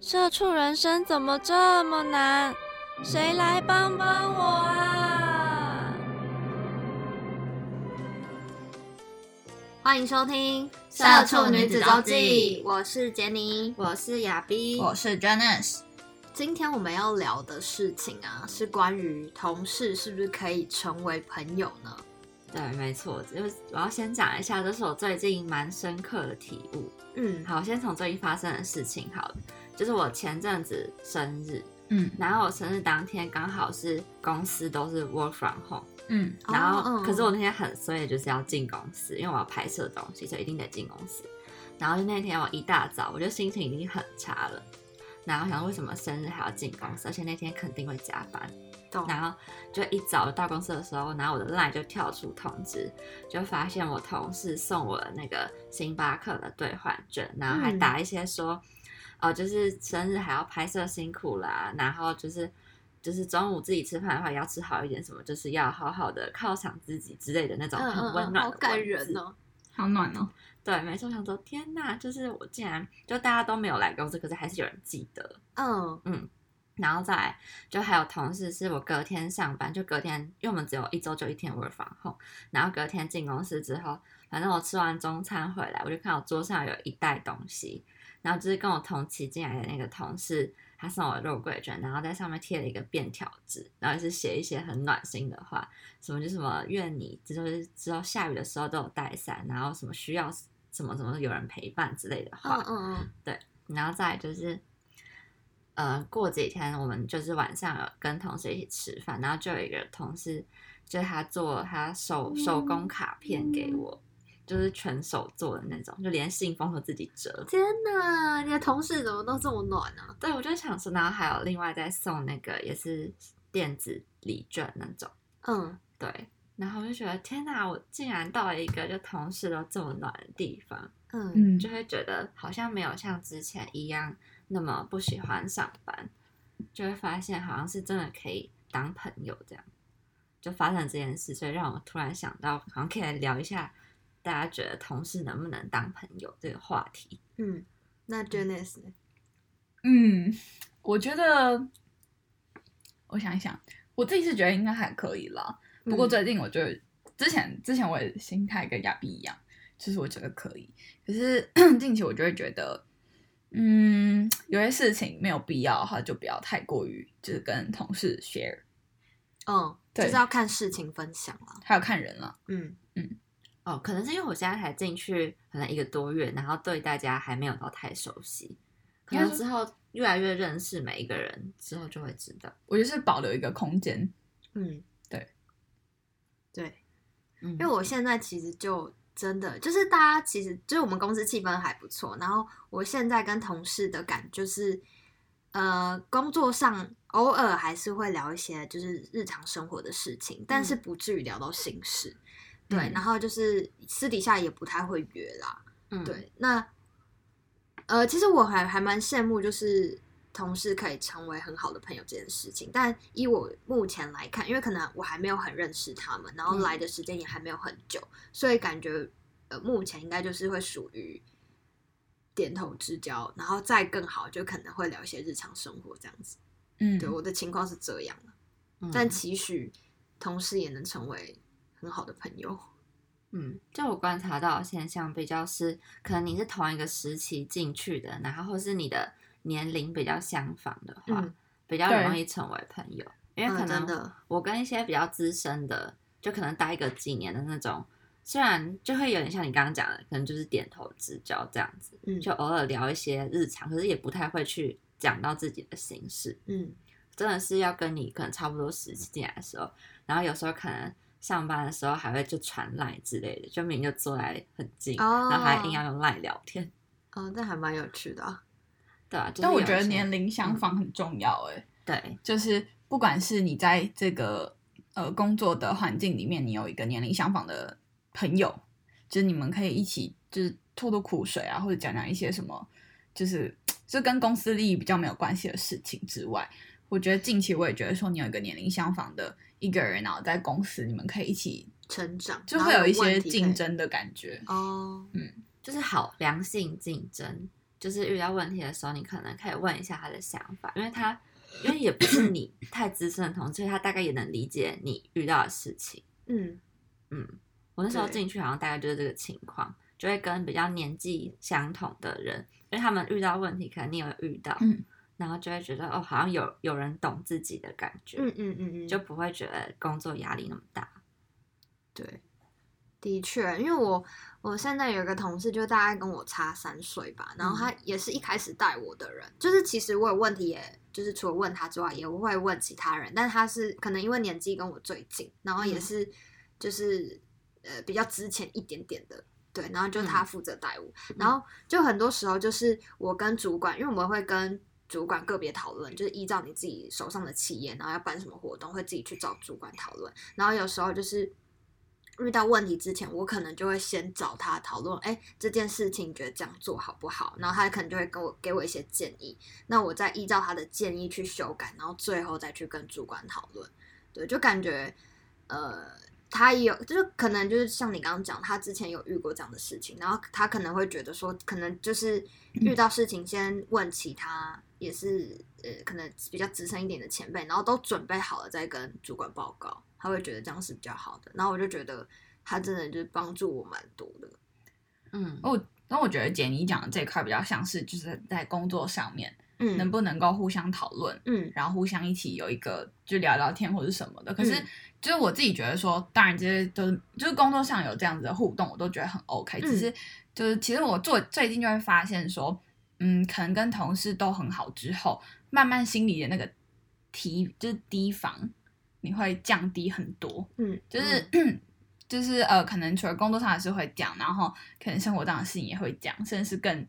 社畜人生怎么这么难？谁来帮帮我啊！欢迎收听《社畜女子周记》，我是杰尼，我是亚逼，我是 Janice。今天我们要聊的事情啊，是关于同事是不是可以成为朋友呢？对，没错，就是我要先讲一下，这是我最近蛮深刻的体悟。嗯，好，先从最近发生的事情好了。就是我前阵子生日，嗯，然后我生日当天刚好是公司都是 work from home，嗯，然后可是我那天很衰，就是要进公司，因为我要拍摄东西，所以一定得进公司。然后就那天我一大早，我就心情已经很差了，然后想为什么生日还要进公司，而且那天肯定会加班。然后就一早到公司的时候，然后我的 line 就跳出通知，就发现我同事送我的那个星巴克的兑换券，然后还打一些说。哦，就是生日还要拍摄辛苦啦，然后就是就是中午自己吃饭的话也要吃好一点，什么就是要好好的犒赏自己之类的那种很温暖、好感人哦，好暖哦。对，没错，想说天哪，就是我竟然就大家都没有来公司，可是还是有人记得。嗯嗯，然后再来就还有同事是我隔天上班，就隔天，因为我们只有一周就一天 work from home，然后隔天进公司之后，反正我吃完中餐回来，我就看到桌上有一袋东西。然后就是跟我同期进来的那个同事，他送我肉桂卷，然后在上面贴了一个便条纸，然后是写一些很暖心的话，什么就什么愿你，就是之后下雨的时候都有带伞，然后什么需要什么什么有人陪伴之类的话，嗯嗯嗯，对，然后再就是，呃，过几天我们就是晚上有跟同事一起吃饭，然后就有一个同事，就他做他手手工卡片给我。就是全手做的那种，就连信封都自己折。天哪，你的同事怎么都这么暖呢？对，我就想说，然后还有另外再送那个也是电子礼券那种。嗯，对。然后我就觉得，天哪，我竟然到了一个就同事都这么暖的地方。嗯，就会觉得好像没有像之前一样那么不喜欢上班，就会发现好像是真的可以当朋友这样。就发生这件事，所以让我突然想到，好像可以来聊一下。大家觉得同事能不能当朋友这个话题？嗯，那 Janice 呢？嗯，我觉得，我想一想，我自己是觉得应该还可以啦。不过最近我觉得，之前之前我也心态跟亚碧一样，就是我觉得可以。可是 近期我就会觉得，嗯，有些事情没有必要的话，就不要太过于就是跟同事 share。嗯，就是要看事情分享了，还有看人了。嗯嗯。哦，可能是因为我现在才进去，可能一个多月，然后对大家还没有到太熟悉，可能之后越来越认识每一个人之后就会知道。我就是保留一个空间，嗯，对，对，因为我现在其实就真的就是大家其实就是我们公司气氛还不错，然后我现在跟同事的感就是，呃，工作上偶尔还是会聊一些就是日常生活的事情，但是不至于聊到心事。对，然后就是私底下也不太会约啦。嗯，对，那呃，其实我还还蛮羡慕，就是同事可以成为很好的朋友这件事情。但以我目前来看，因为可能我还没有很认识他们，然后来的时间也还没有很久，所以感觉呃，目前应该就是会属于点头之交，然后再更好，就可能会聊一些日常生活这样子。嗯，对，我的情况是这样但期许同事也能成为。很好的朋友，嗯，就我观察到现象比较是，可能你是同一个时期进去的，然后或是你的年龄比较相仿的话，比较容易成为朋友。因为可能我跟一些比较资深的，就可能待个几年的那种，虽然就会有点像你刚刚讲的，可能就是点头之交这样子，嗯，就偶尔聊一些日常，可是也不太会去讲到自己的心事，嗯，真的是要跟你可能差不多时期进来的时候，然后有时候可能。上班的时候还会就传赖之类的，就明就坐在很近，然后还硬要用赖聊天。哦，这还蛮有趣的。对啊，但我觉得年龄相仿很重要哎。对，就是不管是你在这个呃工作的环境里面，你有一个年龄相仿的朋友，就是你们可以一起就是吐吐苦水啊，或者讲讲一些什么，就是 就跟公司利益比较没有关系的事情之外，我觉得近期我也觉得说你有一个年龄相仿的一个人，然后在公司你们可以一起，成长就会有一些竞争的感觉。哦，嗯就是好良性竞争。就是遇到问题的时候，你可能可以问一下他的想法，因为他因为也不是你 太资深的同事，所以他大概也能理解你遇到的事情。嗯嗯，我那时候对进去好像大概就是这个情况，就会跟比较年纪相同的人，因为他们遇到问题，可能你有遇到，嗯然后就会觉得哦，好像有有人懂自己的感觉，嗯嗯嗯嗯，就不会觉得工作压力那么大。对，的确，因为我我现在有一个同事，就大概跟我差三岁吧，然后他也是一开始带我的人，就是其实我有问题也，就是除了问他之外，也会问其他人，但他是可能因为年纪跟我最近，然后也嗯是就是、呃比较之前一点点的。对，然后就他负责带我，然后就很多时候就是我跟主管，因为我们会跟主管个别讨论，就是依照你自己手上的企业，然后要办什么活动，会自己去找主管讨论。然后有时候就是遇到问题之前，我可能就会先找他讨论，哎，这件事情你觉得这样做好不好？然后他可能就会给我给我一些建议，那我再依照他的建议去修改，然后最后再去跟主管讨论。对，就感觉呃。他也有，就是可能就是像你刚刚讲，他之前有遇过这样的事情，然后他可能会觉得说，可能就是遇到事情先问其他，也是呃，可能比较资深一点的前辈，然后都准备好了再跟主管报告，他会觉得这样是比较好的。然后我就觉得他真的就是帮助我蛮多的。嗯，哦，那我觉得姐你讲的这一块比较像是就是在工作上面，嗯，能不能够互相讨论，嗯然后互相一起有一个就聊聊天或者什么的。可是嗯就是我自己觉得说，当然这些都是就是工作上有这样子的互动，我都觉得很 OK。只嗯是就是其实我做最近就会发现说，嗯，可能跟同事都很好之后，慢慢心里的那个提就是提防，你会降低很多。嗯，就是、就是呃，可能除了工作上的事会讲，然后可能生活上的事情也会讲，甚至是更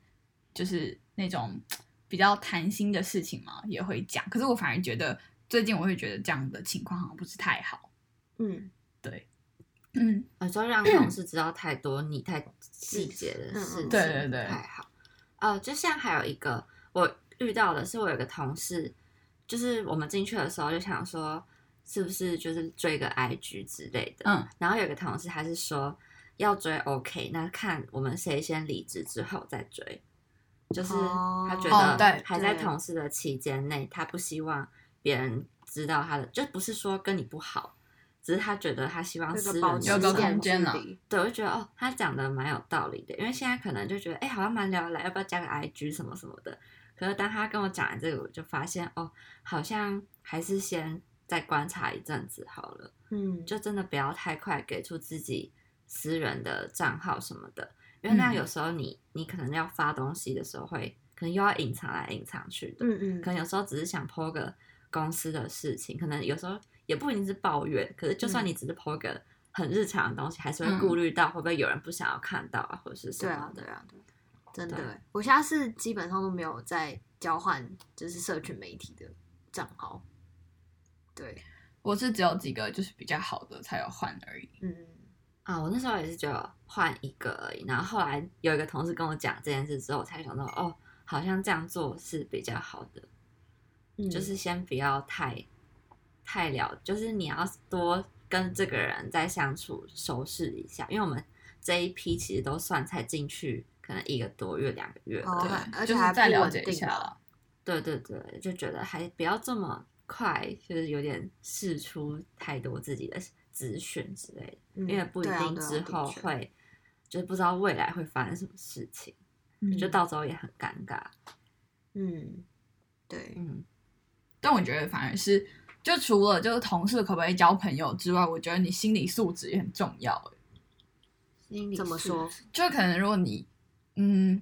就是那种比较谈心的事情嘛，也会讲。可是我反而觉得最近我会觉得这样的情况好像不是太好。嗯对嗯，有时候让同事知道太多你太细节的事情，对对对不太好。呃，就像还有一个我遇到的是，我有个同事，就是我们进去的时候就想说，是不是就是追个 IG 之类的，嗯，然后有个同事还是说要追 OK，那看我们谁先离职之后再追，就是他觉得还在同事的期间内，他不希望别人知道他的，就不是说跟你不好。只是他觉得他希望这私人的个保持有个空间啊距离对，我就觉得哦，他讲的蛮有道理的，因为现在可能就觉得，哎、好像蛮聊得来，要不要加个 IG 什么什么的。可是当他跟我讲完这个，我就发现哦，好像还是先再观察一阵子好了，嗯，就真的不要太快给出自己私人的账号什么的，因为那有时候你你可能要发东西的时候会，可能又要隐藏来隐藏去的，嗯嗯。可能有时候只是想 po 个公司的事情，可能有时候也不一定是抱怨，可是就算嗯你只是 po 个很日常的东西，还是会顾虑到会不会有人不想要看到啊，或者是什么的。对啊对啊，真的，我现在是基本上都没有在交换就是社群媒体的账号。对，我是只有几个就是比较好的才有换而已。嗯啊，我那时候也是只有换一个而已，然后后来有一个同事跟我讲这件事之后，我才想到哦，好像这样做是比较好的，嗯，就是先不要太太了，就是你要多跟这个人再相处熟识一下，因为我们这一批其实都算才进去可能一个多月、两个月哦而已对，而且就是还不稳再了解一下啦。对对对，就觉得还不要这么快，就是有点试出太多自己的资讯之类的，嗯因为不一定之后会，就是不知道未来会发生什么事情，就嗯到时候也很尴尬。嗯，对，嗯，但我觉得反而是，就除了就是同事可不可以交朋友之外，我觉得你心理素质也很重要欸。心理怎么说？就可能如果你，嗯，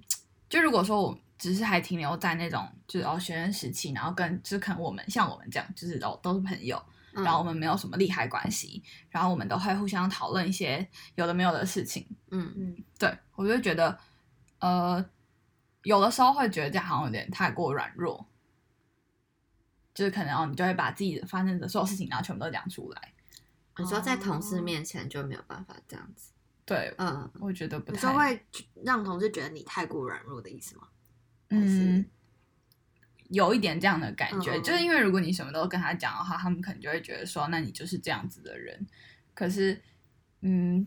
就如果说我只是还停留在那种就是哦学生时期，然后跟就是可能我们像我们这样，就是都都是朋友，嗯然后我们没有什么利害关系，然后我们都会互相讨论一些有的没有的事情。嗯嗯对我就觉得，呃，有的时候会觉得这样好像有点太过软弱。就是可能哦，你就会把自己发生的所有事情，然后全部都讲出来。你说在同事哦面前就没有办法这样子，对，嗯，我觉得不你太说会让同事觉得你太过软弱的意思吗？还是嗯，有一点这样的感觉，就是因为如果你什么都跟他讲的话，他们可能就会觉得说，那你就是这样子的人。可是，嗯，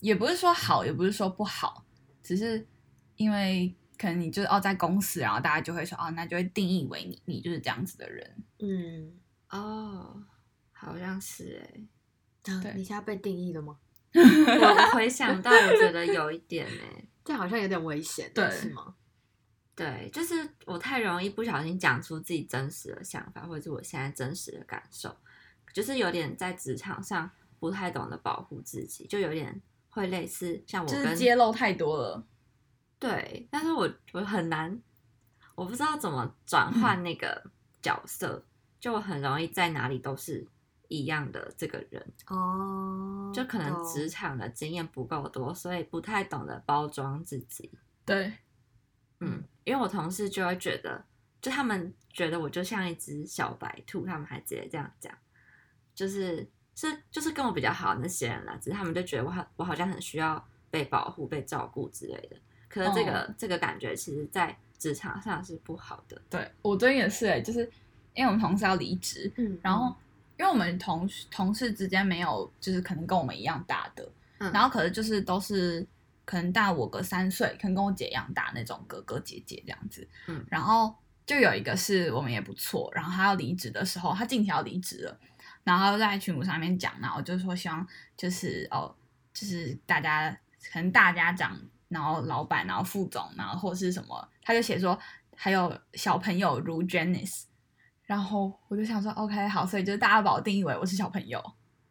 也不是说好，也不是说不好，只是因为可能你就是哦在公司，然后大家就会说哦，那就会定义为你你就是这样子的人。嗯，哦，好像是哎、对你现在被定义了吗？我回想到，我觉得有一点哎、这好像有点危险，对是吗？对，就是我太容易不小心讲出自己真实的想法，或者是我现在真实的感受，就是有点在职场上不太懂得保护自己，就有点会类似像我就是跟揭露太多了，对，但是我我很难，我不知道怎么转换那个角色，就我很容易在哪里都是一样的这个人，哦，就可能职场的经验不够多，所以不太懂得包装自己。对，嗯，因为我同事就会觉得，就他们觉得我就像一只小白兔，他们还直接这样讲，就是是就是跟我比较好的那些人啦，只是他们就觉得我很我好像很需要被保护、被照顾之类的。可是这个、哦这个感觉，其实在职场上是不好的。对我最近也是哎、就是因为我们同事要离职，嗯，然后因为我们同同事之间没有就是可能跟我们一样大的，嗯然后可是就是都是可能大我个三岁，可能跟我姐一样大那种哥哥姐姐这样子，嗯。然后就有一个是我们也不错，然后他要离职的时候，他近期要离职了，然后在群组上面讲，然后就说希望就是哦，就是大家可能大家长，然后老板，然后副总，然后或是什么，他就写说还有小朋友如 Janice。然后我就想说，OK，好，所以就是大家把我定义为我是小朋友，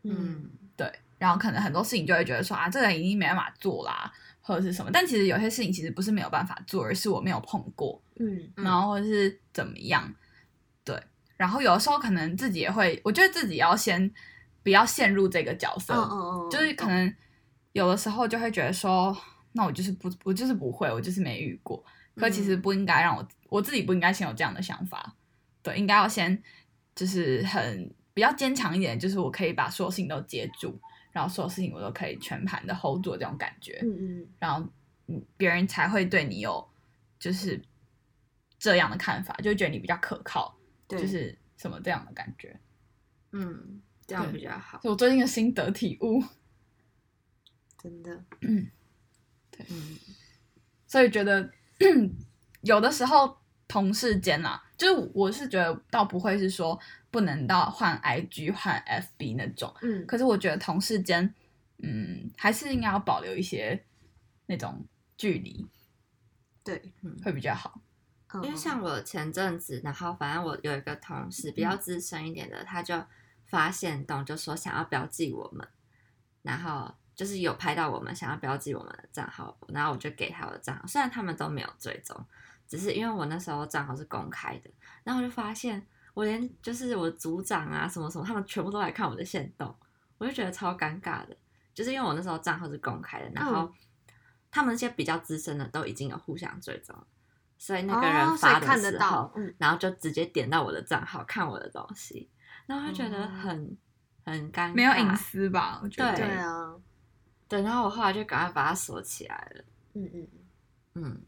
嗯嗯对，然后可能很多事情就会觉得说啊，这个人已经没办法做啦，或者是什么。但其实有些事情其实不是没有办法做，而是我没有碰过，嗯嗯然后或者是怎么样。对，然后有的时候可能自己也会，我觉得自己要先不要陷入这个角色，嗯嗯嗯，就是可能有的时候就会觉得说，那我就是不，我就是不会，我就是没遇过。可其实嗯不应该让我，我自己不应该先有这样的想法。对，应该要先就是很比较坚强一点，就是我可以把所有事情都接住，然后所有事情我都可以全盘的 hold 住这种感觉，嗯嗯然后嗯，别人才会对你有就是这样的看法，就觉得你比较可靠，对，就是什么这样的感觉。嗯，这样比较好。我最近的心得体悟，真的，嗯，所以觉得 有的时候同事间啦，就是我是觉得倒不会是说不能到换 IG 换 FB 那种，嗯，可是我觉得同事间，嗯，还是应该要保留一些那种距离，对，嗯。会比较好。嗯。因为像我前阵子，然后反正我有一个同事比较资深一点的，他就发现动，就说想要标记我们，然后就是有拍到我们想要标记我们的账号，然后我就给他我的账号，虽然他们都没有追踪，只是因为我那时候账号是公开的，然后我就发现我连就是我组长啊什么什么，他们全部都来看我的线动，我就觉得超尴尬的，就是因为我那时候账号是公开的，然后嗯他们那些比较资深的都已经有互相追踪。所以那个哦人发的看得到时候，嗯然后就直接点到我的账号看我的东西，然后就觉得哦很、很尴尬，没有隐私吧？我觉得对对啊，对，然后我后来就赶快把它锁起来了。嗯嗯嗯，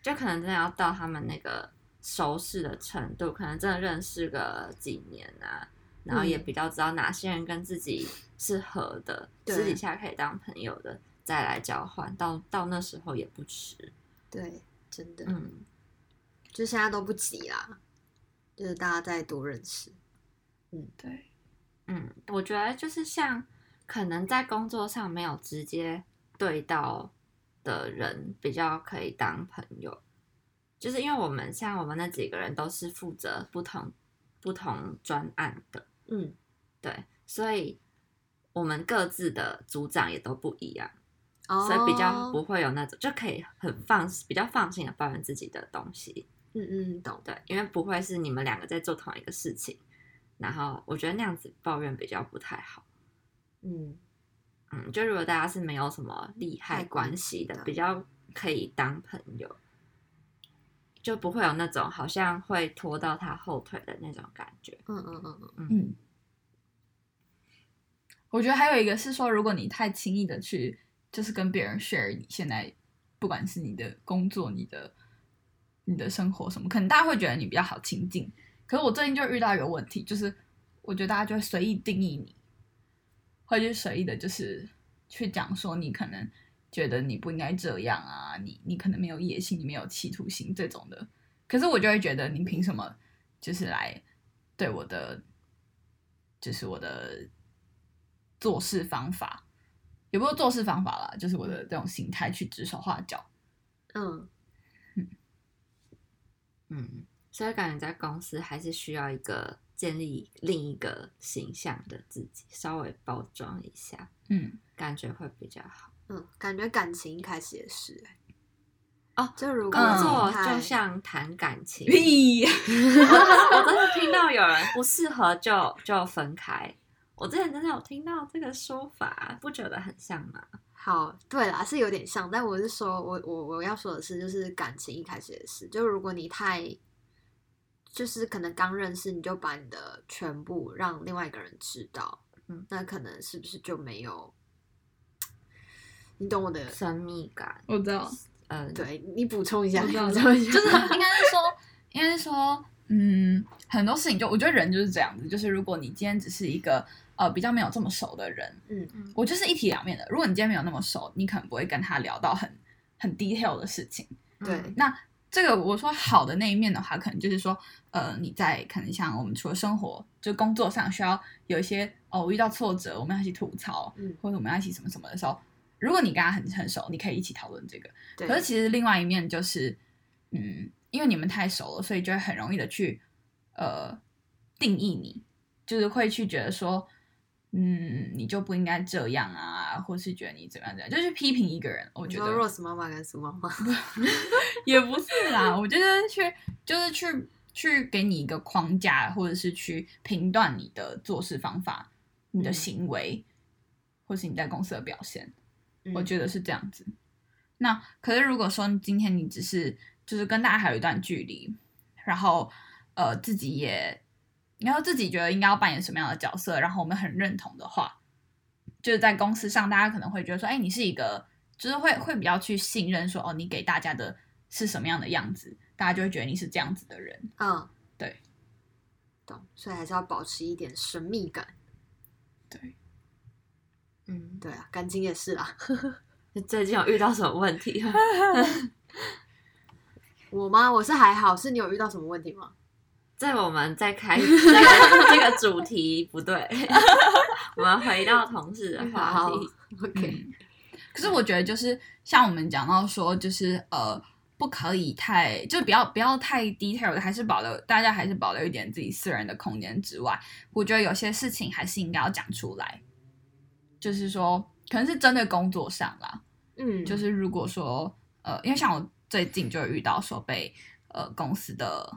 就可能真的要到他们那个熟识的程度，可能真的认识个几年啊，然后也嗯比较知道哪些人跟自己是合的，对私底下可以当朋友的，再来交换。到到那时候也不迟。对，真的，嗯，就现在都不急啦，就是大家再多认识，嗯对，嗯，我觉得就是像可能在工作上没有直接对到的人，比较可以当朋友。就是因为我们像我们那几个人都是负责不同不同专案的，嗯对，所以我们各自的组长也都不一样，哦，所以比较不会有那种就可以很放比较放心的抱怨自己的东西。嗯嗯懂，对，因为不会是你们两个在做同一个事情，然后我觉得那样子抱怨比较不太好。嗯嗯，就如果大家是没有什么利害害关系的比较可以当朋友。就不会有那种好像会拖到他后腿的那种感觉。嗯嗯嗯嗯，嗯，我觉得还有一个是说，如果你太轻易的去就是跟别人 share 你现在不管是你的工作、你的你的生活什么，可能大家会觉得你比较好亲近。可是我最近就遇到一个问题，就是我觉得大家就会随意定义你，会去随意的，就是去讲说你可能觉得你不应该这样啊，你你可能没有野心，你没有企图心这种的。可是我就会觉得，你凭什么就是来对我的，就是我的做事方法，也不是做事方法啦，就是我的这种心态去指手画脚。嗯，嗯，所以感觉在公司还是需要一个建立另一个形象的自己，稍微包装一下，嗯，感觉会比较好。嗯，感觉感情一开始也是、欸，哦，就如果工作就像谈感情，屁，我真的听到有人不适合就就分开。我之前真的有听到这个说法，不觉得很像吗？好，对啦，是有点像，但我是说，我我我要说的是，就是感情一开始也是，就如果你太，就是可能刚认识你就把你的全部让另外一个人知道，嗯那可能是不是就没有，你懂我的？神秘感，我知道，嗯，对你补充一下，我知道补充一下，就是 应该是说，应该是说，嗯，很多事情就我觉得人就是这样子，就是如果你今天只是一个呃比较没有这么熟的人，嗯我就是一体两面的。如果你今天没有那么熟，你可能不会跟他聊到很很 detail 的事情。对嗯那这个我说好的那一面的话，可能就是说，呃，你在可能像我们除了生活，就工作上需要有一些哦，我遇到挫折，我们要一起吐槽，嗯。或者我们要一起什么什么的时候，如果你跟他很很熟，你可以一起讨论这个。可是其实另外一面就是，嗯，因为你们太熟了，所以就会很容易的去呃定义你，就是会去觉得说，嗯，你就不应该这样啊，或是觉得你怎么样怎么样，就是批评一个人。我觉得 Rose 妈妈跟苏妈妈，也不是啦，我觉得去就是去去给你一个框架，或者是去评断你的做事方法、你的嗯行为，或是你在公司的表现。我觉得是这样子。那可是如果说今天你只是就是跟大家还有一段距离，然后呃自己也，然后自己觉得应该要扮演什么样的角色，然后我们很认同的话，就是在公司上，大家可能会觉得说，哎，你是一个，就是会会比较去信任说，哦，你给大家的是什么样的样子，大家就会觉得你是这样子的人。嗯，对，懂，所以还是要保持一点神秘感。对，嗯，对啊，感情也是啦。你 最近有遇到什么问题？我吗？我是还好，是你有遇到什么问题吗？在我们再开这个 这个主题不对，我们回到同事的话题。，OK，嗯，可是我觉得就是像我们讲到说，就是呃，不可以太，就不要不要太 detail 的，还是保留大家还是保留一点自己私人的空间之外，我觉得有些事情还是应该要讲出来，就是说可能是针对工作上啦，嗯，就是如果说呃，因为像我最近就遇到说被呃公司的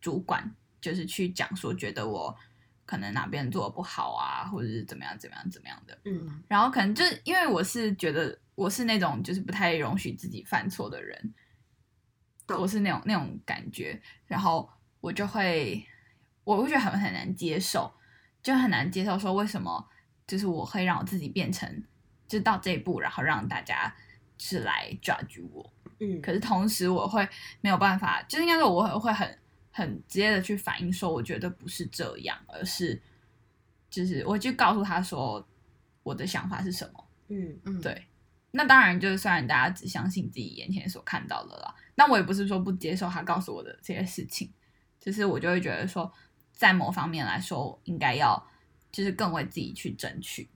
主管就是去讲说，觉得我可能哪边做的不好啊，或者是怎么样怎么样怎么样的。嗯。然后可能就是因为我是觉得我是那种就是不太容许自己犯错的人，我是那种那种感觉，然后我就会我会觉得很很难接受，就很难接受说为什么就是我会让我自己变成就到这一步，然后让大家是来 judge 我，嗯，可是同时我会没有办法，就是应该说我会会很很直接的去反映说，我觉得不是这样，而是就是我就告诉他说我的想法是什么。嗯嗯，对，那当然就是虽然大家只相信自己眼前所看到的啦，那我也不是说不接受他告诉我的这些事情，就是我就会觉得说，在某方面来说，应该要就是更为自己去争取。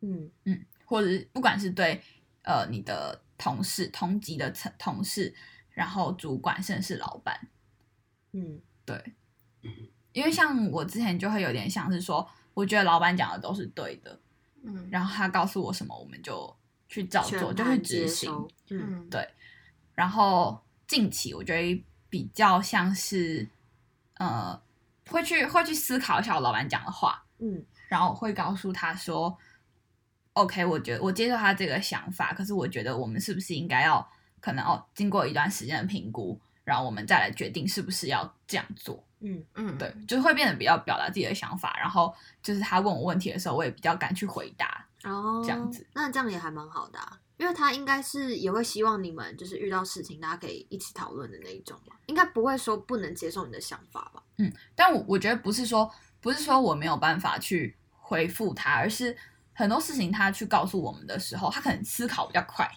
嗯嗯，或者是不管是对呃你的同事、同级的同同事，然后主管，甚至是老板，嗯。对，因为像我之前就会有点像是说，我觉得老板讲的都是对的，嗯，然后他告诉我什么，我们就去照做，就去执行。嗯嗯，对。然后近期我觉得比较像是呃，会去会去思考一下我老板讲的话，嗯。然后会告诉他说，OK，我觉得我接受他这个想法，可是我觉得我们是不是应该要可能哦，经过一段时间的评估，然后我们再来决定是不是要这样做。嗯嗯，对，就是会变得比较表达自己的想法，然后就是他问我问题的时候，我也比较敢去回答。哦，这样子，那这样也还蛮好的、啊，因为他应该是也会希望你们就是遇到事情大家可以一起讨论的那一种嘛，应该不会说不能接受你的想法吧？嗯但我我觉得不是说不是说我没有办法去回复他，而是很多事情他去告诉我们的时候，他可能思考比较快，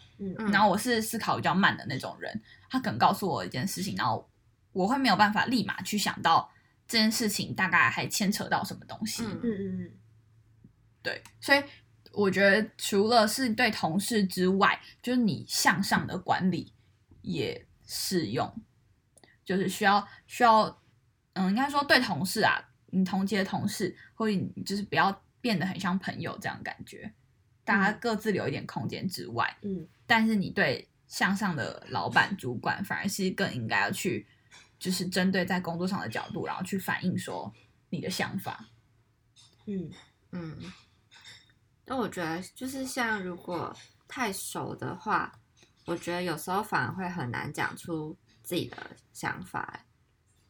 然后我是思考比较慢的那种人，他可能告诉我一件事情，然后我会没有办法立马去想到这件事情大概还牵扯到什么东西。嗯。嗯嗯嗯，对，所以我觉得除了是对同事之外，就是你向上的管理也适用，就是需要需要，嗯，应该说对同事啊，你同级的同事，或者你就是不要变得很像朋友这样感觉，大家各自留一点空间之外，嗯，但是你对向上的老板、主管，反而是更应该要去，就是针对在工作上的角度，然后去反映说你的想法。嗯嗯，那我觉得就是像如果太熟的话，我觉得有时候反而会很难讲出自己的想法欸。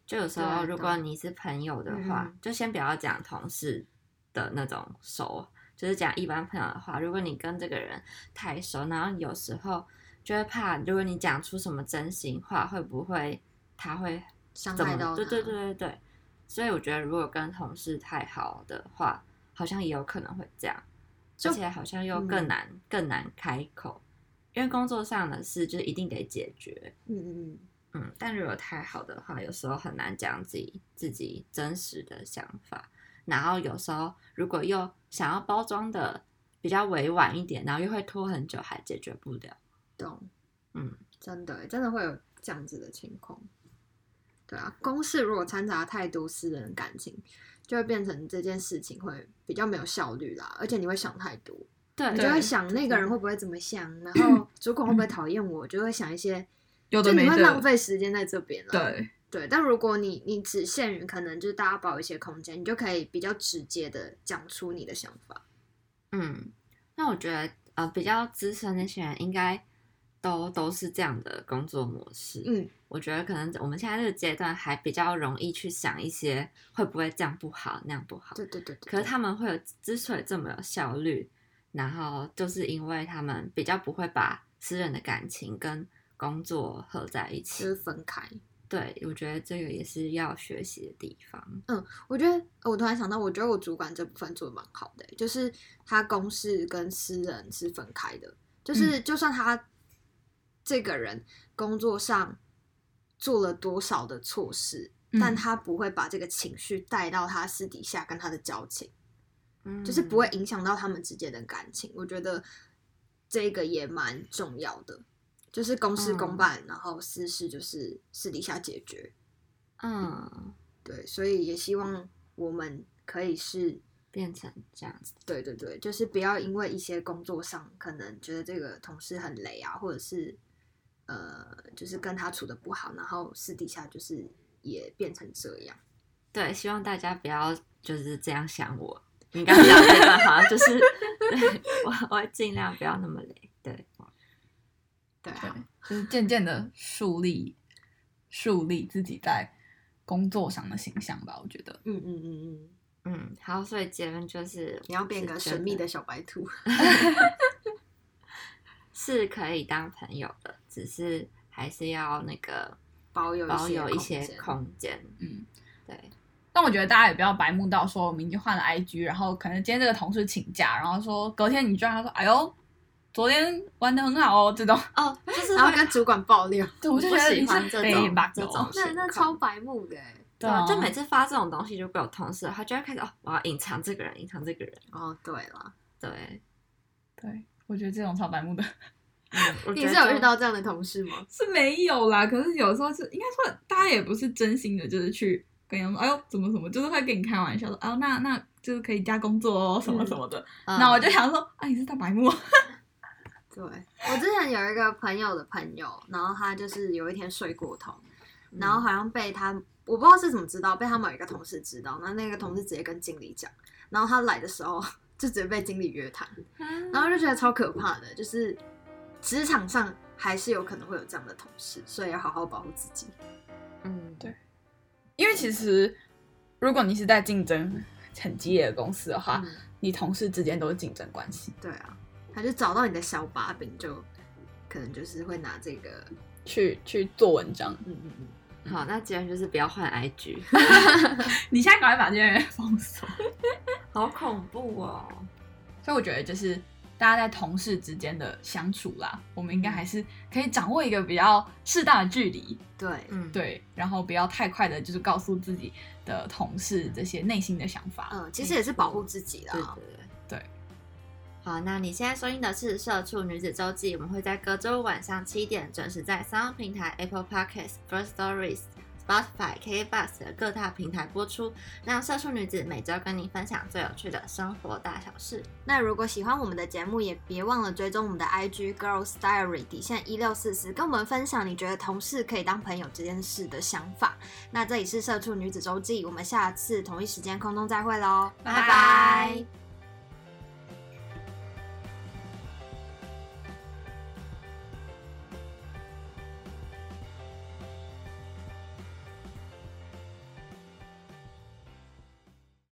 就有时候，如果你是朋友的话，嗯就先不要讲同事的那种熟，就是讲一般朋友的话。如果你跟这个人太熟，然后有时候就会怕，如果你讲出什么真心话，会不会他会？伤害到对对他对对对，所以我觉得如果跟同事太好的话，好像也有可能会这样，而且好像又嗯更难、更难开口，因为工作上的事就是一定得解决。嗯嗯嗯，嗯，但如果太好的话，有时候很难讲自己自己真实的想法，然后有时候如果又想要包装的比较委婉一点，然后又会拖很久，还解决不了。懂，嗯，真的欸真的会有这样子的情况。对啊，公事如果掺杂太多私人感情，就会变成这件事情会比较没有效率啦，而且你会想太多，对你就对会想那个人会不会怎么想，然后主管会不会讨厌我，就会想一些，就你会有的没的，浪费时间在这边了。对，对，但如果你你只限于可能就是大家保有一些空间，你就可以比较直接的讲出你的想法。嗯，那我觉得呃，比较资深那些人应该都都是这样的工作模式。嗯，我觉得可能我们现在这个阶段还比较容易去想一些会不会这样不好那样不好。对对对对。可是他们会有之所以这么有效率，然后就是因为他们比较不会把私人的感情跟工作合在一起。就是分开。对，我觉得这个也是要学习的地方。嗯我觉得我突然想到，我觉得我主管这部分做的蛮好的欸、就是他公事跟私人是分开的，就是就算他这个人工作上做了多少的错事，嗯但他不会把这个情绪带到他私底下跟他的交情，嗯，就是不会影响到他们之间的感情。我觉得这个也蛮重要的，就是公事公嗯办，然后私事就是私底下解决。嗯，对，所以也希望我们可以是，变成这样子。对对对，就是不要因为一些工作上可能觉得这个同事很累啊，或者是呃，就是跟他处的不好，然后私底下就是也变成这样。对，希望大家不要就是这样想我。你刚刚讲这段好像就是，对我我会尽量不要那么累。对，就是渐渐的树立树立自己在工作上的形象吧。我觉得，嗯嗯嗯嗯，嗯，好，所以结论就是，你要变个神秘的小白兔。是可以当朋友的，只是还是要那个 保有一些保有一些空间。嗯，对，但我觉得大家也不要白目到说我们已经换了 IG，然后可能今天这个同事请假，然后说隔天你居然说，哎呦，昨天玩的很好哦，这种，哦，就是然后会跟主管爆料，对，我就觉得你是喜欢这种吧这种。那那超白目的欸。对啊，就每次发这种东西，就被我同事的话，就会开始哦，我要隐藏这个人，隐藏这个人。哦，对了，对，对，我觉得这种超白目的。你是有遇到这样的同事吗？是没有啦，可是有时候是应该说，大家也不是真心的，就是去跟人家说，哎呦，怎么怎么，就是会跟你开玩笑说，哦，那那就是可以加工作哦，什么什么的。嗯。那我就想说，啊，你是大白目，对，我之前有一个朋友的朋友，然后他就是有一天睡过头，然后好像被他我不知道是怎么知道，被他某一个同事知道，那那个同事直接跟经理讲，然后他来的时候 就直接被经理约谈，然后就觉得超可怕的，就是职场上还是有可能会有这样的同事，所以要好好保护自己。嗯，对。因为其实如果你是在竞争很激烈的公司的话，嗯你同事之间都是竞争关系，对啊，他就找到你的小把柄，就可能就是会拿这个，去去做文章。嗯嗯嗯，好，那既然就是不要换 IG，你现在赶快把这些人封锁。好恐怖哦。所以我觉得就是大家在同事之间的相处啦，我们应该还是可以掌握一个比较适当的距离，对，嗯，对，然后不要太快的，就是告诉自己的同事这些内心的想法。嗯，其实也是保护自己对啦。对对对。好，那你现在收听的是《社畜女子周记》，我们会在隔周晚上七点准时在三个平台 Apple Podcasts、First Stories、Spotify、KKBox 的各大平台播出，让社畜女子每周跟你分享最有趣的生活大小事。那如果喜欢我们的节目，也别忘了追踪我们的 IG Girls Diary 底线一六四四，跟我们分享你觉得同事可以当朋友这件事的想法。那这里是社畜女子周记，我们下次同一时间空中再会喽，拜拜